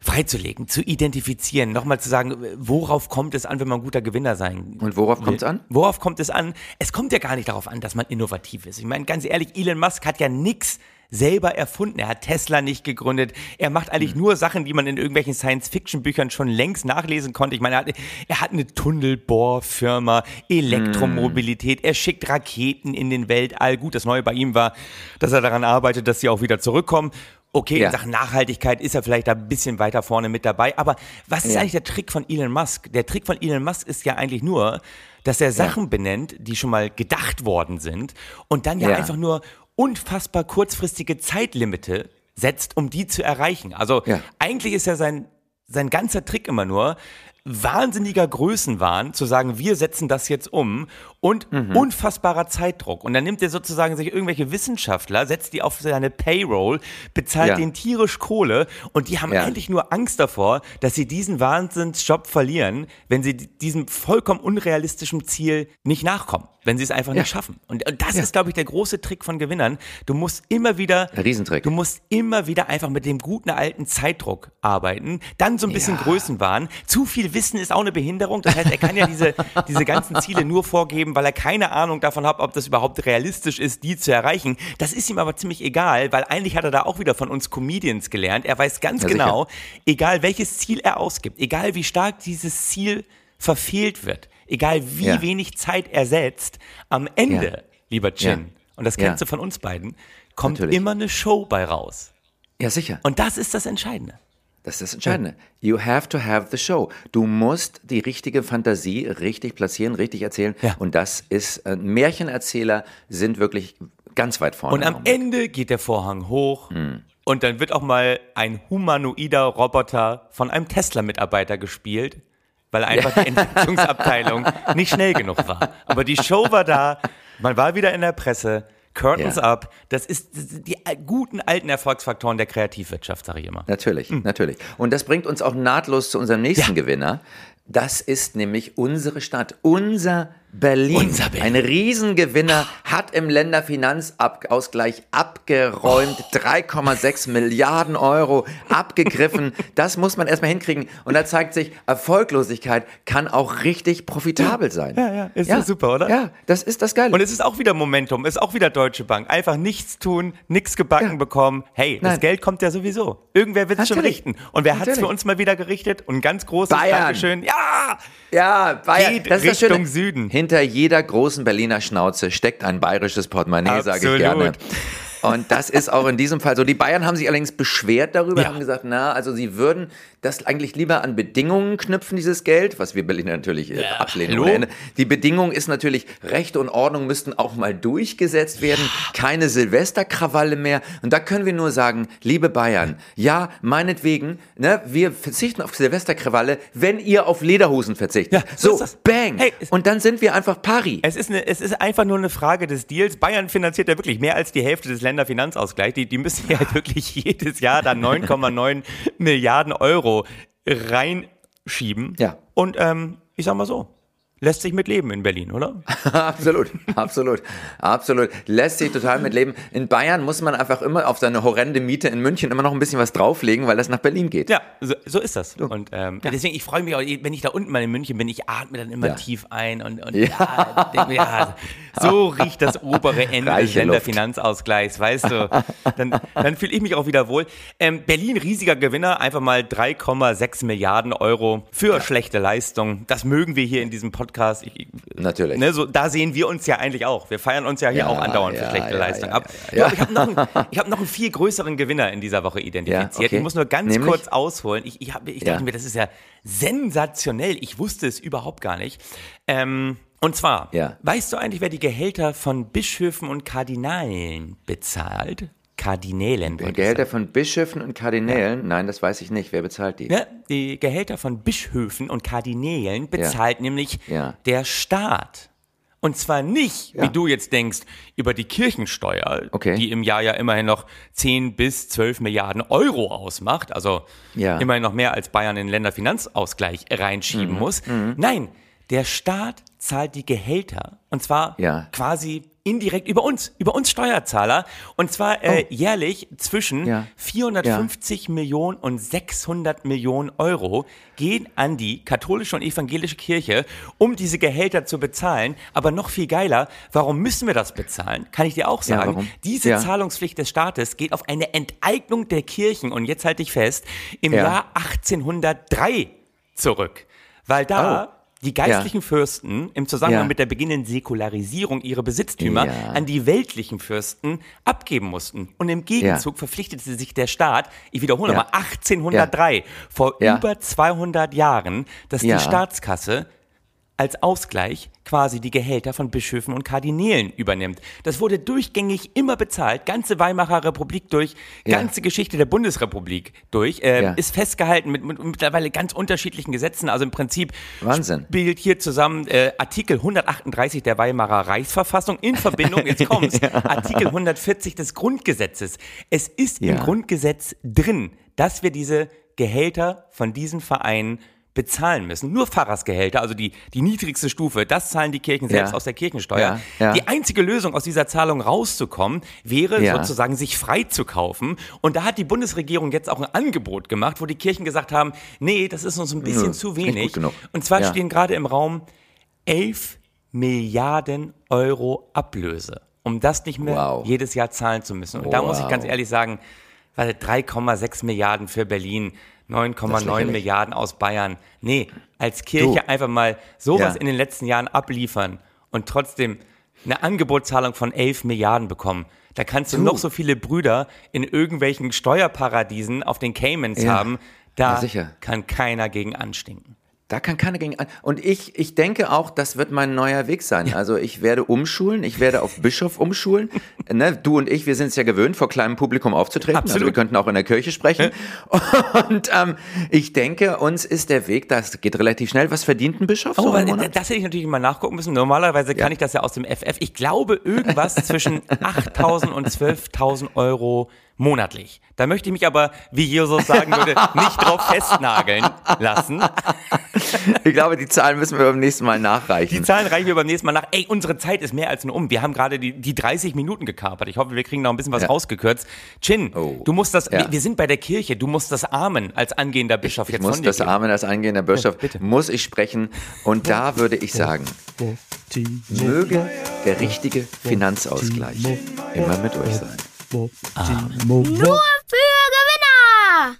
[SPEAKER 3] freizulegen, zu identifizieren, nochmal zu sagen, worauf kommt es an, wenn man ein guter Gewinner sein
[SPEAKER 1] Und worauf kommt's an?
[SPEAKER 3] Worauf kommt es an? Es kommt ja gar nicht darauf an, dass man innovativ ist. Ich meine, ganz ehrlich, Elon Musk hat ja nix selber erfunden. Er hat Tesla nicht gegründet. Er macht eigentlich
[SPEAKER 1] Mhm.
[SPEAKER 3] nur Sachen, die man in irgendwelchen Science-Fiction-Büchern schon längst nachlesen konnte. Ich meine, er hat, er hat eine Tunnelbohrfirma, Elektromobilität. Er schickt Raketen in den Weltall. Gut, das Neue bei ihm war, dass er daran arbeitet, dass sie auch wieder zurückkommen. Okay,
[SPEAKER 1] Ja.
[SPEAKER 3] in Sachen Nachhaltigkeit ist er vielleicht da ein bisschen weiter vorne mit dabei. Aber was ist
[SPEAKER 1] Ja.
[SPEAKER 3] eigentlich der Trick von Elon Musk? Der Trick von Elon Musk ist ja eigentlich nur, dass er Sachen benennt, die schon mal gedacht worden sind und dann ja,
[SPEAKER 1] Ja.
[SPEAKER 3] einfach nur unfassbar kurzfristige Zeitlimite setzt, um die zu erreichen. Also
[SPEAKER 1] Ja.
[SPEAKER 3] eigentlich ist ja sein, sein ganzer Trick immer nur, wahnsinniger Größenwahn, zu sagen, wir setzen das jetzt um und
[SPEAKER 1] Mhm.
[SPEAKER 3] unfassbarer Zeitdruck. Und dann nimmt er sozusagen sich irgendwelche Wissenschaftler, setzt die auf seine Payroll, bezahlt
[SPEAKER 1] Ja.
[SPEAKER 3] denen tierisch Kohle und die haben
[SPEAKER 1] Ja.
[SPEAKER 3] eigentlich nur Angst davor, dass sie diesen Wahnsinnsjob verlieren, wenn sie diesem vollkommen unrealistischen Ziel nicht nachkommen, wenn sie es einfach nicht schaffen. Und, und das ist, glaube ich, der große Trick von Gewinnern. Du musst immer wieder,
[SPEAKER 1] Riesentrick.
[SPEAKER 3] du musst immer wieder einfach mit dem guten alten Zeitdruck arbeiten, dann so ein bisschen
[SPEAKER 1] Ja.
[SPEAKER 3] Größenwahn. Zu viel Wissen ist auch eine Behinderung. Das heißt, er kann ja diese, diese ganzen Ziele nur vorgeben, weil er keine Ahnung davon hat, ob das überhaupt realistisch ist, die zu erreichen. Das ist ihm aber ziemlich egal, weil eigentlich hat er da auch wieder von uns Comedians gelernt. Er weiß ganz
[SPEAKER 1] Ja, sicher.
[SPEAKER 3] genau, egal welches Ziel er ausgibt, egal wie stark dieses Ziel verfehlt wird, egal wie
[SPEAKER 1] Ja.
[SPEAKER 3] wenig Zeit er setzt, am Ende,
[SPEAKER 1] Ja.
[SPEAKER 3] lieber Chin, und das kennst du von uns beiden, kommt
[SPEAKER 1] Natürlich.
[SPEAKER 3] immer eine Show bei raus.
[SPEAKER 1] Ja, sicher.
[SPEAKER 3] Und das ist das Entscheidende.
[SPEAKER 1] Das ist das Entscheidende. You have to have the show. Du musst die richtige Fantasie richtig platzieren, richtig erzählen.
[SPEAKER 3] Ja.
[SPEAKER 1] Und das ist, äh, Märchenerzähler sind wirklich ganz weit vorne.
[SPEAKER 3] Und am. Ende geht der Vorhang hoch
[SPEAKER 1] Hm.
[SPEAKER 3] und dann wird auch mal ein humanoider Roboter von einem Tesla-Mitarbeiter gespielt, weil einfach die Entwicklungsabteilung nicht schnell genug war. Aber die Show war da, man war wieder in der Presse, Curtains
[SPEAKER 1] Ja.
[SPEAKER 3] up. Das ist das sind die guten alten Erfolgsfaktoren der Kreativwirtschaft, sage ich immer.
[SPEAKER 1] Natürlich, natürlich. Und das bringt uns auch nahtlos zu unserem nächsten Gewinner. Das ist nämlich unsere Stadt, unser Berlin.
[SPEAKER 3] Berlin.
[SPEAKER 1] Ein Riesengewinner hat im Länderfinanzausgleich abgeräumt. 3,6 Milliarden Euro abgegriffen. Das muss man erstmal hinkriegen. Und da zeigt sich, Erfolglosigkeit kann auch richtig profitabel sein.
[SPEAKER 3] Ja, ja, ist doch super, oder?
[SPEAKER 1] Ja, das ist das Geile.
[SPEAKER 3] Und es ist auch wieder Momentum, ist auch wieder Deutsche Bank. Einfach nichts tun, nichts gebacken
[SPEAKER 1] Ja.
[SPEAKER 3] bekommen. Hey, das
[SPEAKER 1] Nein.
[SPEAKER 3] Geld kommt ja sowieso. Irgendwer wird es schon richten. Und wer hat es für uns mal wieder gerichtet? Und ein ganz großes
[SPEAKER 1] Bayern.
[SPEAKER 3] Dankeschön. Ja!
[SPEAKER 1] Ja, Bayern.
[SPEAKER 3] Geht
[SPEAKER 1] das ist das
[SPEAKER 3] Richtung. Süden.
[SPEAKER 1] Hinter jeder großen Berliner Schnauze steckt ein bayerisches Portemonnaie, sage ich gerne. Und das ist auch in diesem Fall so. Die Bayern haben sich allerdings beschwert darüber,
[SPEAKER 3] Ja.
[SPEAKER 1] haben gesagt, na, also sie würden das eigentlich lieber an Bedingungen knüpfen, dieses Geld, was wir Berliner natürlich äh, ablehnen.
[SPEAKER 3] hallo?
[SPEAKER 1] Die Bedingung ist natürlich, Recht und Ordnung müssten auch mal durchgesetzt werden, keine Silvesterkrawalle mehr. Und da können wir nur sagen, liebe Bayern, ja, meinetwegen, ne, wir verzichten auf Silvesterkrawalle, wenn ihr auf Lederhosen verzichtet.
[SPEAKER 3] Ja, so
[SPEAKER 1] so, bang.
[SPEAKER 3] Hey,
[SPEAKER 1] und dann sind wir einfach pari.
[SPEAKER 3] Es ist, eine, es ist einfach nur eine Frage des Deals. Bayern finanziert ja wirklich mehr als die Hälfte des Länderfinanzausgleichs. Die, die müssen ja wirklich jedes Jahr da 9,9 Milliarden Euro reinschieben.
[SPEAKER 1] Ja.
[SPEAKER 3] Und ähm, ich sag mal so, lässt sich mit leben in Berlin, oder?
[SPEAKER 1] absolut, absolut, absolut. Lässt sich total mitleben. In Bayern muss man einfach immer auf seine horrende Miete in München immer noch ein bisschen was drauflegen, weil das nach Berlin geht.
[SPEAKER 3] Ja, so, so ist das. Und ähm, deswegen, ich freue mich auch, wenn ich da unten mal in München bin, ich atme dann immer
[SPEAKER 1] Ja.
[SPEAKER 3] tief ein und, und
[SPEAKER 1] Ja.
[SPEAKER 3] ja. ja, so riecht das obere Ende des. Länderfinanzausgleichs, weißt du. Dann, dann fühle ich mich auch wieder wohl. Ähm, Berlin, riesiger Gewinner, einfach mal 3,6 Milliarden Euro für schlechte Leistung. Das mögen wir hier in diesem Podcast. Ich,
[SPEAKER 1] Natürlich.
[SPEAKER 3] Ne, so, da sehen wir uns ja eigentlich auch. Wir feiern uns ja hier
[SPEAKER 1] Ja,
[SPEAKER 3] auch andauernd
[SPEAKER 1] ja,
[SPEAKER 3] für schlechte
[SPEAKER 1] ja,
[SPEAKER 3] Leistung ab.
[SPEAKER 1] ja.
[SPEAKER 3] Ich, habe noch, einen- ich hab noch einen viel größeren Gewinner in dieser Woche identifiziert.
[SPEAKER 1] Okay.
[SPEAKER 3] Ich muss nur ganz
[SPEAKER 1] Nämlich?
[SPEAKER 3] kurz ausholen. Ich, ich, hab, ich dachte mir, das ist ja sensationell. Ich wusste es überhaupt gar nicht. Ähm, und zwar, weißt du eigentlich, wer die Gehälter von Bischöfen und Kardinalen bezahlt? Kardinälen.
[SPEAKER 1] Gehälter von Bischöfen und Kardinälen, nein, das weiß ich nicht. Wer bezahlt die?
[SPEAKER 3] ja, die Gehälter von Bischöfen und Kardinälen bezahlt nämlich
[SPEAKER 1] Ja.
[SPEAKER 3] der Staat. Und zwar nicht,
[SPEAKER 1] Ja.
[SPEAKER 3] wie du jetzt denkst, über die Kirchensteuer,
[SPEAKER 1] Okay.
[SPEAKER 3] die im Jahr ja immerhin noch 10 bis 12 Milliarden Euro ausmacht, also
[SPEAKER 1] Ja. Mhm.
[SPEAKER 3] immerhin noch mehr als Bayern in den Länderfinanzausgleich reinschieben muss. Nein, der Staat zahlt die Gehälter und zwar
[SPEAKER 1] Ja.
[SPEAKER 3] quasi indirekt über uns, über uns Steuerzahler und zwar äh, jährlich zwischen
[SPEAKER 1] Oh. Ja.
[SPEAKER 3] 450 Millionen und 600 Millionen Euro gehen an die katholische und evangelische Kirche, um diese Gehälter zu bezahlen. Aber noch viel geiler, warum müssen wir das bezahlen? Kann ich dir auch
[SPEAKER 1] Ja,
[SPEAKER 3] sagen.
[SPEAKER 1] warum?
[SPEAKER 3] Diese
[SPEAKER 1] Ja.
[SPEAKER 3] Zahlungspflicht des Staates geht auf eine Enteignung der Kirchen und jetzt halte ich fest, im
[SPEAKER 1] Ja.
[SPEAKER 3] Jahr 1803 zurück. Weil da
[SPEAKER 1] Oh.
[SPEAKER 3] Die geistlichen Fürsten im Zusammenhang
[SPEAKER 1] Ja.
[SPEAKER 3] mit der beginnenden Säkularisierung ihre Besitztümer
[SPEAKER 1] Ja.
[SPEAKER 3] an die weltlichen Fürsten abgeben mussten. Und im Gegenzug verpflichtete sich der Staat, ich wiederhole
[SPEAKER 1] Ja.
[SPEAKER 3] mal, 1803, vor
[SPEAKER 1] Ja.
[SPEAKER 3] über 200 Jahren, dass
[SPEAKER 1] Ja.
[SPEAKER 3] die Staatskasse als Ausgleich quasi die Gehälter von Bischöfen und Kardinälen übernimmt. Das wurde durchgängig immer bezahlt, ganze Weimarer Republik durch,
[SPEAKER 1] Ja.
[SPEAKER 3] ganze Geschichte der Bundesrepublik durch, äh,
[SPEAKER 1] Ja.
[SPEAKER 3] ist festgehalten mit, mit mittlerweile ganz unterschiedlichen Gesetzen. Also im Prinzip
[SPEAKER 1] Wahnsinn.
[SPEAKER 3] spielt hier zusammen äh, Artikel 138 der Weimarer Reichsverfassung in Verbindung, jetzt kommt's, Artikel 140 des Grundgesetzes. Es ist
[SPEAKER 1] Ja.
[SPEAKER 3] im Grundgesetz drin, dass wir diese Gehälter von diesen Vereinen bezahlen müssen. Nur Pfarrersgehälter, also die, die niedrigste Stufe, das zahlen die Kirchen selbst
[SPEAKER 1] Ja.
[SPEAKER 3] aus der Kirchensteuer.
[SPEAKER 1] Ja, ja.
[SPEAKER 3] Die einzige Lösung, aus dieser Zahlung rauszukommen, wäre sozusagen, sich frei zu kaufen. Und da hat die Bundesregierung jetzt auch ein Angebot gemacht, wo die Kirchen gesagt haben, nee, das ist uns ein bisschen
[SPEAKER 1] Nö,
[SPEAKER 3] zu wenig. Und zwar stehen gerade im Raum 11 Milliarden Euro Ablöse, um das nicht mehr
[SPEAKER 1] Wow.
[SPEAKER 3] jedes Jahr zahlen zu müssen. Und da muss ich
[SPEAKER 1] Wow.
[SPEAKER 3] ganz ehrlich sagen, warte, 3,6 Milliarden für Berlin, 9,9
[SPEAKER 1] lächerlich.
[SPEAKER 3] Milliarden aus Bayern. Nee, als Kirche
[SPEAKER 1] Du.
[SPEAKER 3] einfach mal sowas
[SPEAKER 1] Ja.
[SPEAKER 3] in den letzten Jahren abliefern und trotzdem eine Angebotszahlung von 11 Milliarden bekommen. Da kannst du
[SPEAKER 1] Du.
[SPEAKER 3] noch so viele Brüder in irgendwelchen Steuerparadiesen auf den Caymans
[SPEAKER 1] Ja.
[SPEAKER 3] haben. Da
[SPEAKER 1] Ja,
[SPEAKER 3] kann keiner gegen anstinken.
[SPEAKER 1] Da kann keiner gegen. Und ich, ich denke auch, das wird mein neuer Weg sein. Also ich werde umschulen, ich werde auf Bischof umschulen. ne, du und ich, wir sind es ja gewöhnt, vor kleinem Publikum aufzutreten. Also wir
[SPEAKER 3] Absolut.
[SPEAKER 1] könnten auch in der Kirche sprechen. Und ähm, ich denke, uns ist der Weg, das geht relativ schnell. Was verdient ein Bischof so
[SPEAKER 3] Oh,
[SPEAKER 1] Monat?
[SPEAKER 3] das hätte ich natürlich mal nachgucken müssen. Normalerweise kann
[SPEAKER 1] Ja.
[SPEAKER 3] ich das ja aus dem FF. Ich glaube irgendwas zwischen 8.000 und 12.000 Euro monatlich. Da möchte ich mich aber, wie Jesus sagen würde, nicht drauf festnageln lassen.
[SPEAKER 1] Ich glaube, die Zahlen müssen wir beim nächsten Mal
[SPEAKER 3] Die
[SPEAKER 1] nachreichen.
[SPEAKER 3] Zahlen reichen wir beim nächsten Mal nach. Ey, unsere Zeit ist mehr als nur um. Wir haben gerade die, die 30 Minuten gekapert. Ich hoffe, wir kriegen noch ein bisschen was
[SPEAKER 1] Ja.
[SPEAKER 3] rausgekürzt. Chin,
[SPEAKER 1] Oh.
[SPEAKER 3] du musst das,
[SPEAKER 1] Ja.
[SPEAKER 3] wir, sind bei der Kirche, du musst das Amen als angehender Bischof
[SPEAKER 1] Ich
[SPEAKER 3] jetzt
[SPEAKER 1] muss
[SPEAKER 3] von dir
[SPEAKER 1] das
[SPEAKER 3] geben.
[SPEAKER 1] Amen als eingehender Bischof,
[SPEAKER 3] bitte.
[SPEAKER 1] muss ich sprechen. Und da würde ich sagen, möge der richtige Finanzausgleich immer mit euch sein. Ah. Dynamo.
[SPEAKER 2] Nur für Gewinner!